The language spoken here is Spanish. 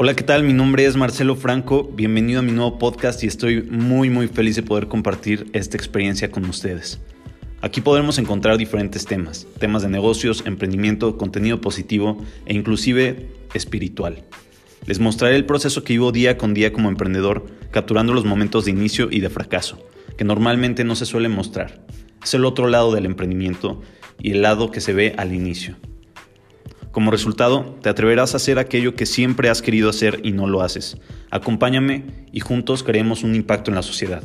Hola, ¿qué tal? Mi nombre es Marcelo Franco, bienvenido a mi nuevo podcast y estoy muy muy feliz de poder compartir esta experiencia con ustedes. Aquí podremos encontrar diferentes temas, temas de negocios, emprendimiento, contenido positivo e inclusive espiritual. Les mostraré el proceso que vivo día con día como emprendedor, capturando los momentos de inicio y de fracaso, que normalmente no se suelen mostrar. Es el otro lado del emprendimiento y el lado que se ve al inicio. Como resultado, te atreverás a hacer aquello que siempre has querido hacer y no lo haces. Acompáñame y juntos creemos un impacto en la sociedad.